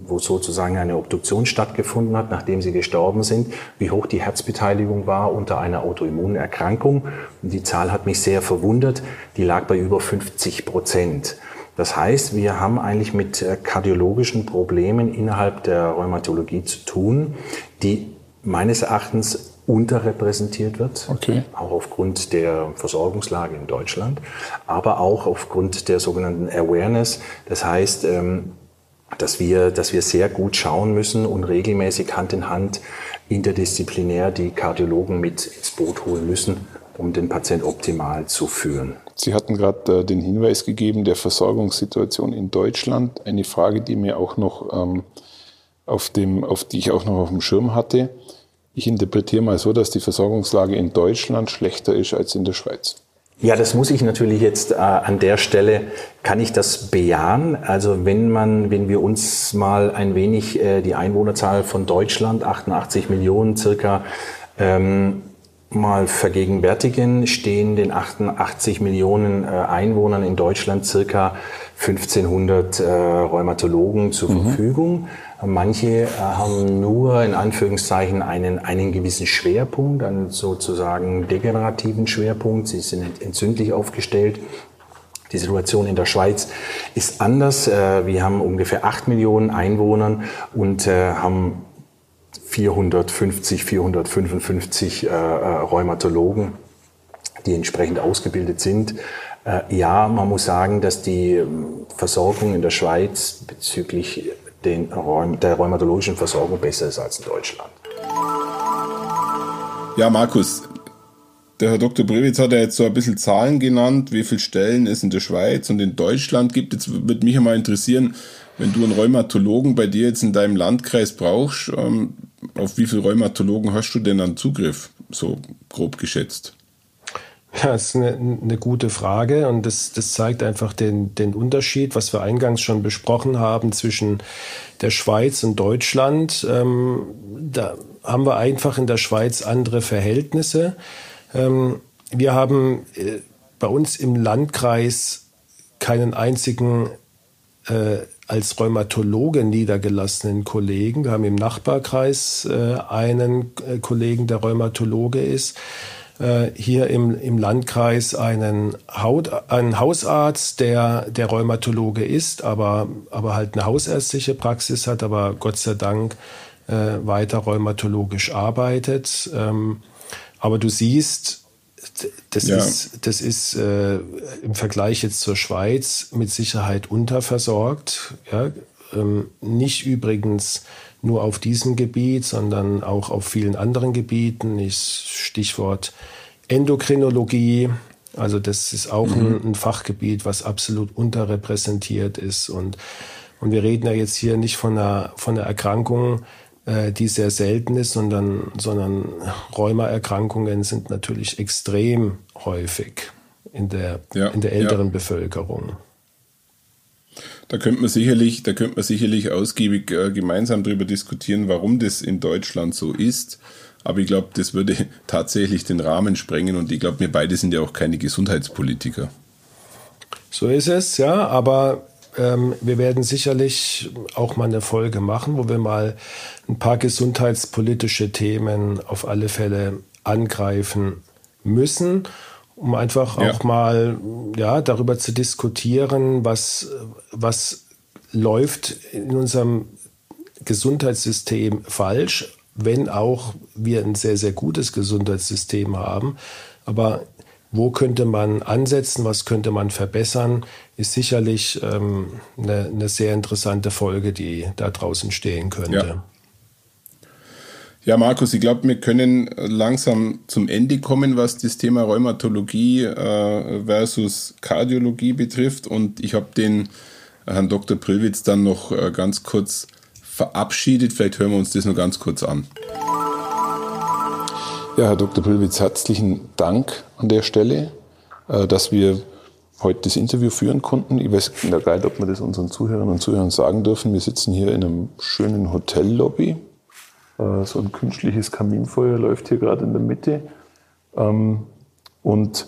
wo sozusagen eine Obduktion stattgefunden hat, nachdem sie gestorben sind, wie hoch die Herzbeteiligung war unter einer Autoimmunerkrankung. Und die Zahl hat mich sehr verwundert. Die lag bei über 50 Prozent. Das heißt, wir haben eigentlich mit äh, kardiologischen Problemen innerhalb der Rheumatologie zu tun, die meines Erachtens unterrepräsentiert wird, okay. auch aufgrund der Versorgungslage in Deutschland, aber auch aufgrund der sogenannten Awareness. Das heißt, ähm, dass wir, dass wir sehr gut schauen müssen und regelmäßig Hand in Hand interdisziplinär die Kardiologen mit ins Boot holen müssen, um den Patient optimal zu führen. Sie hatten gerade äh, den Hinweis gegeben der Versorgungssituation in Deutschland. Eine Frage, die mir auch noch ähm, auf dem, auf die ich auch noch auf dem Schirm hatte. Ich interpretiere mal so, dass die Versorgungslage in Deutschland schlechter ist als in der Schweiz. Ja, das muss ich natürlich jetzt äh, an der Stelle, kann ich das bejahen. Also wenn man, wenn wir uns mal ein wenig äh, die Einwohnerzahl von Deutschland, 88 Millionen circa, ähm, mal vergegenwärtigen, stehen den 88 Millionen äh, Einwohnern in Deutschland circa 1500 äh, Rheumatologen zur mhm. Verfügung. Manche äh, haben nur in Anführungszeichen einen, einen gewissen Schwerpunkt, einen sozusagen degenerativen Schwerpunkt. Sie sind entzündlich aufgestellt. Die Situation in der Schweiz ist anders. Äh, wir haben ungefähr 8 Millionen Einwohner und äh, haben 450, 455 Rheumatologen, die entsprechend ausgebildet sind. Ja, man muss sagen, dass die ähm, Versorgung in der Schweiz bezüglich den, der rheumatologischen Versorgung besser ist als in Deutschland. Ja, Markus, der Herr Dr. Brewitz hat ja jetzt so ein bisschen Zahlen genannt, wie viele Stellen es in der Schweiz und in Deutschland gibt. Jetzt würde mich einmal interessieren, wenn du einen Rheumatologen bei dir jetzt in deinem Landkreis brauchst, ähm, auf wie viele Rheumatologen hast du denn dann Zugriff, so grob geschätzt? Ja, das ist eine, eine gute Frage und das, das zeigt einfach den, den Unterschied, was wir eingangs schon besprochen haben zwischen der Schweiz und Deutschland. Ähm, da haben wir einfach in der Schweiz andere Verhältnisse. Ähm, wir haben äh, bei uns im Landkreis keinen einzigen äh, als Rheumatologe niedergelassenen Kollegen. Wir haben im Nachbarkreis äh, einen äh, Kollegen, der Rheumatologe ist. Äh, hier im, im Landkreis einen, Haut, einen Hausarzt, der der Rheumatologe ist, aber, aber halt eine hausärztliche Praxis hat, aber Gott sei Dank äh, weiter rheumatologisch arbeitet. Ähm, aber du siehst, das ja. ist, das ist äh, im Vergleich jetzt zur Schweiz mit Sicherheit unterversorgt. Ja? Ähm, nicht übrigens nur auf diesem Gebiet, sondern auch auf vielen anderen Gebieten. Ich, Stichwort Endokrinologie. Also das ist auch mhm. ein, ein, Fachgebiet, was absolut unterrepräsentiert ist. Und, und wir reden ja jetzt hier nicht von einer, von einer Erkrankung, äh, die sehr selten ist, sondern, sondern Rheumaerkrankungen sind natürlich extrem häufig in der, ja, in der älteren ja. Bevölkerung. Da könnte man sicherlich, da könnte man sicherlich ausgiebig äh, gemeinsam darüber diskutieren, warum das in Deutschland so ist. Aber ich glaube, das würde tatsächlich den Rahmen sprengen und ich glaube, wir beide sind ja auch keine Gesundheitspolitiker. So ist es, ja, aber ähm, wir werden sicherlich auch mal eine Folge machen, wo wir mal ein paar gesundheitspolitische Themen auf alle Fälle angreifen müssen um einfach ja. auch mal ja, darüber zu diskutieren, was, was läuft in unserem Gesundheitssystem falsch, wenn auch wir ein sehr, sehr gutes Gesundheitssystem haben. Aber wo könnte man ansetzen, was könnte man verbessern, ist sicherlich ähm, eine, eine sehr interessante Folge, die da draußen stehen könnte. Ja. Ja, Markus, ich glaube, wir können langsam zum Ende kommen, was das Thema Rheumatologie äh, versus Kardiologie betrifft. Und ich habe den Herrn Dr. Prillwitz dann noch äh, ganz kurz verabschiedet. Vielleicht hören wir uns das noch ganz kurz an. Ja, Herr Dr. Prillwitz, herzlichen Dank an der Stelle, äh, dass wir heute das Interview führen konnten. Ich weiß gar nicht, ob wir das unseren Zuhörern und Zuhörern sagen dürfen. Wir sitzen hier in einem schönen Hotellobby so ein künstliches Kaminfeuer läuft hier gerade in der Mitte. Ähm, und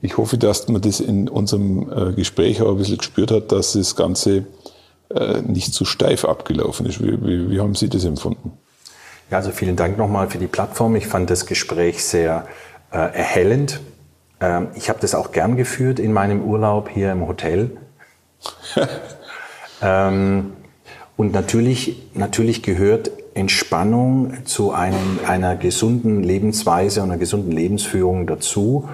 ich hoffe, dass man das in unserem äh, Gespräch auch ein bisschen gespürt hat, dass das Ganze äh, nicht zu steif abgelaufen ist. Wie, wie, wie haben Sie das empfunden? Ja, also vielen Dank nochmal für die Plattform. Ich fand das Gespräch sehr äh, erhellend. Ähm, ich habe das auch gern geführt in meinem Urlaub hier im Hotel. ähm, und natürlich, natürlich gehört Entspannung zu einem, einer gesunden Lebensweise und einer gesunden Lebensführung dazu.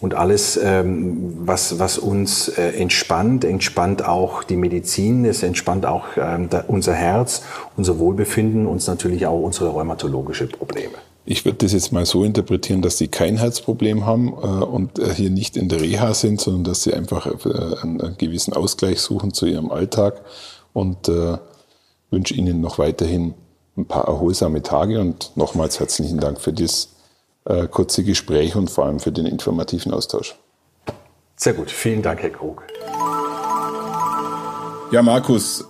Und alles, ähm, was, was uns äh, entspannt, entspannt auch die Medizin, es entspannt auch ähm, unser Herz, unser Wohlbefinden, uns natürlich auch unsere rheumatologische Probleme. Ich würde das jetzt mal so interpretieren, dass Sie kein Herzproblem haben äh, und äh, hier nicht in der Reha sind, sondern dass Sie einfach äh, einen, gewissen Ausgleich suchen zu Ihrem Alltag und äh, wünsche Ihnen noch weiterhin ein paar erholsame Tage und nochmals herzlichen Dank für das äh, kurze Gespräch und vor allem für den informativen Austausch. Sehr gut, vielen Dank, Herr Krug. Ja, Markus,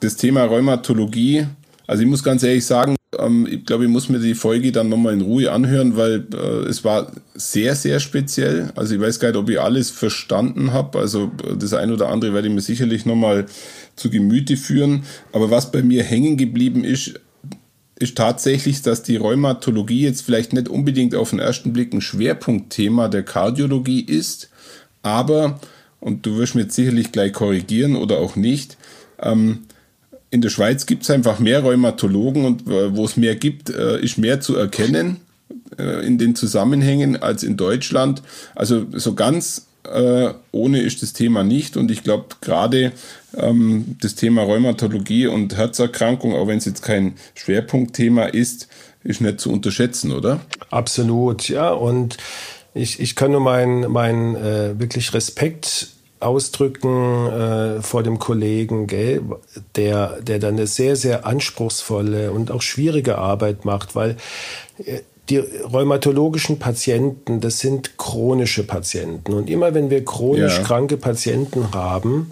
das Thema Rheumatologie, also ich muss ganz ehrlich sagen, ähm, ich glaube, ich muss mir die Folge dann nochmal in Ruhe anhören, weil äh, es war sehr, sehr speziell. Also ich weiß gar nicht, ob ich alles verstanden habe. Also das eine oder andere werde ich mir sicherlich nochmal zu Gemüte führen. Aber was bei mir hängen geblieben ist, ist tatsächlich, dass die Rheumatologie jetzt vielleicht nicht unbedingt auf den ersten Blick ein Schwerpunktthema der Kardiologie ist, aber, und du wirst mir jetzt sicherlich gleich korrigieren oder auch nicht, ähm, in der Schweiz gibt es einfach mehr Rheumatologen und äh, wo es mehr gibt, äh, ist mehr zu erkennen äh, in den Zusammenhängen als in Deutschland. Also so ganz äh, ohne ist das Thema nicht. Und ich glaube, gerade ähm, das Thema Rheumatologie und Herzerkrankung, auch wenn es jetzt kein Schwerpunktthema ist, ist nicht zu unterschätzen, oder? Absolut, ja. Und ich, ich kann nur meinen mein, äh, wirklich Respekt ausdrücken äh, vor dem Kollegen, gell, der, der dann eine sehr, sehr anspruchsvolle und auch schwierige Arbeit macht, weil äh, die rheumatologischen Patienten, das sind chronische Patienten. Und immer wenn wir chronisch ja. kranke Patienten haben,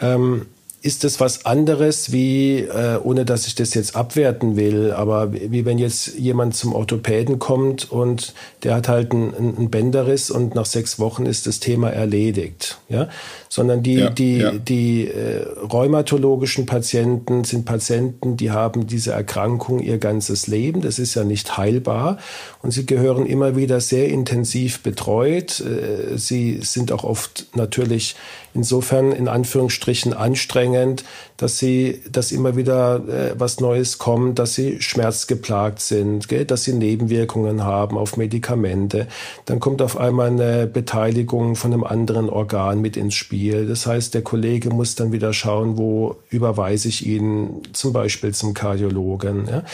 ähm, ist es was anderes, wie, äh, ohne dass ich das jetzt abwerten will, aber wie, wie wenn jetzt jemand zum Orthopäden kommt und der hat halt einen, einen Bänderriss und nach sechs Wochen ist das Thema erledigt. Ja? Sondern die, ja, die, ja. die äh, rheumatologischen Patienten sind Patienten, die haben diese Erkrankung ihr ganzes Leben. Das ist ja nicht heilbar. Und sie gehören immer wieder sehr intensiv betreut. Äh, sie sind auch oft natürlich insofern in Anführungsstrichen anstrengend, dass sie, dass immer wieder äh, was Neues kommt, dass sie schmerzgeplagt sind, gell? dass sie Nebenwirkungen haben auf Medikamente. Dann kommt auf einmal eine Beteiligung von einem anderen Organ mit ins Spiel. Das heißt, der Kollege muss dann wieder schauen, wo überweise ich ihn zum Beispiel zum Kardiologen. Ja?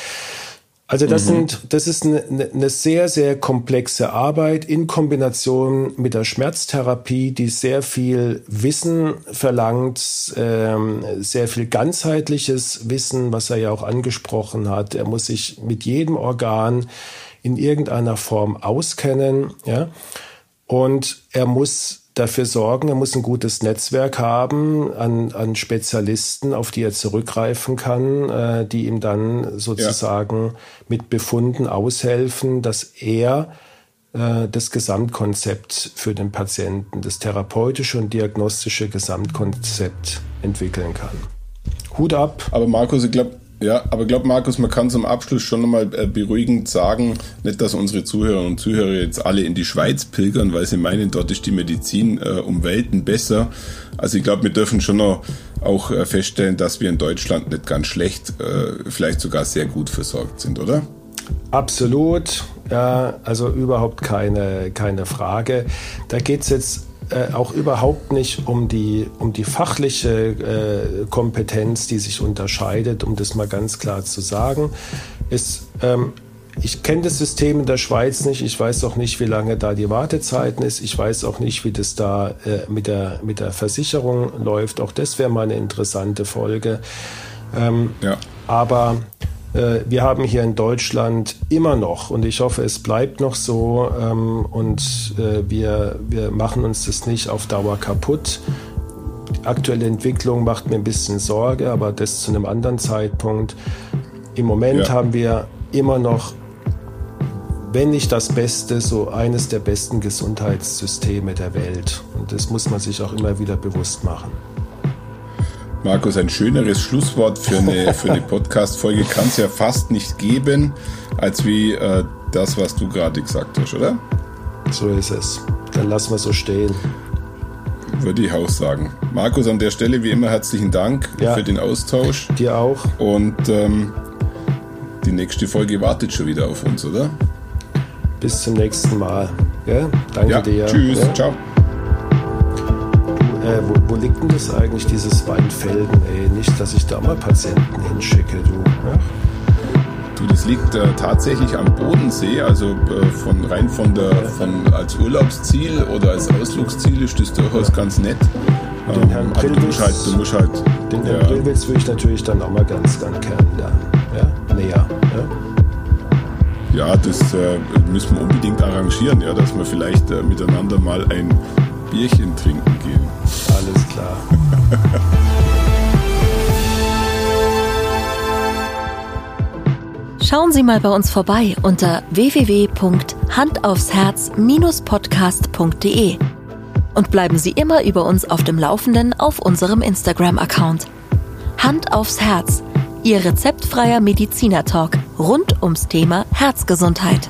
Also das mhm. sind, das ist eine, eine, sehr, sehr komplexe Arbeit in Kombination mit der Schmerztherapie, die sehr viel Wissen verlangt, ähm, sehr viel ganzheitliches Wissen, was er ja auch angesprochen hat. Er muss sich mit jedem Organ in irgendeiner Form auskennen, ja. Und er muss dafür sorgen, er muss ein gutes Netzwerk haben an, an Spezialisten, auf die er zurückgreifen kann, äh, die ihm dann sozusagen ja. mit Befunden aushelfen, dass er äh, das Gesamtkonzept für den Patienten, das therapeutische und diagnostische Gesamtkonzept entwickeln kann. Hut ab. Aber Markus, ich glaube, ja, aber glaub Markus, man kann zum Abschluss schon nochmal äh, beruhigend sagen, nicht, dass unsere Zuhörer und Zuhörer jetzt alle in die Schweiz pilgern, weil sie meinen, dort ist die Medizin äh, um Welten besser. Also ich glaube, wir dürfen schon noch auch äh, feststellen, dass wir in Deutschland nicht ganz schlecht, äh, vielleicht sogar sehr gut versorgt sind, oder? Absolut, ja, also überhaupt keine, keine Frage. Da geht's jetzt äh, auch überhaupt nicht um die, um die fachliche äh, Kompetenz, die sich unterscheidet, um das mal ganz klar zu sagen. Ist, ähm, ich kenne das System in der Schweiz nicht. Ich weiß auch nicht, wie lange da die Wartezeiten ist. Ich weiß auch nicht, wie das da äh, mit, der, mit der Versicherung läuft. Auch das wäre mal eine interessante Folge. Ähm, ja. Aber wir haben hier in Deutschland immer noch, und ich hoffe, es bleibt noch so, ähm, und äh, wir, wir machen uns das nicht auf Dauer kaputt. Die aktuelle Entwicklung macht mir ein bisschen Sorge, aber das zu einem anderen Zeitpunkt. Im Moment ja. haben wir immer noch, wenn nicht das Beste, so eines der besten Gesundheitssysteme der Welt. Und das muss man sich auch immer wieder bewusst machen. Markus, ein schöneres Schlusswort für eine, für eine Podcast-Folge kann es ja fast nicht geben, als wie äh, das, was du gerade gesagt hast, oder? So ist es. Dann lassen wir so stehen. Würde ich auch sagen. Markus, an der Stelle wie immer herzlichen Dank ja. für den Austausch. Dir auch. Und ähm, die nächste Folge wartet schon wieder auf uns, oder? Bis zum nächsten Mal. Ja? Danke ja, dir. Tschüss. Ciao. Äh, wo, wo, liegt denn das eigentlich, dieses Weinfelden? Ey? Nicht, dass ich da mal Patienten hinschicke, du. Ja? Du, das liegt äh, tatsächlich am Bodensee, also äh, von rein von der von als Urlaubsziel oder als Ausflugsziel ist das durchaus ganz nett. Den ähm, Herrn aber du halt, du musst halt. Den Herrn ja. Brillwitz würde ich natürlich dann auch mal ganz gern kennenlernen. Ja? Näher. Ja, ja das äh, müssen wir unbedingt arrangieren, ja, dass wir vielleicht äh, miteinander mal ein Bierchen trinken gehen. Alles klar. Schauen Sie mal bei uns vorbei unter www.handaufsherz-podcast.de und bleiben Sie immer über uns auf dem Laufenden auf unserem Instagram-Account. Hand aufs Herz, Ihr rezeptfreier Mediziner-Talk rund ums Thema Herzgesundheit.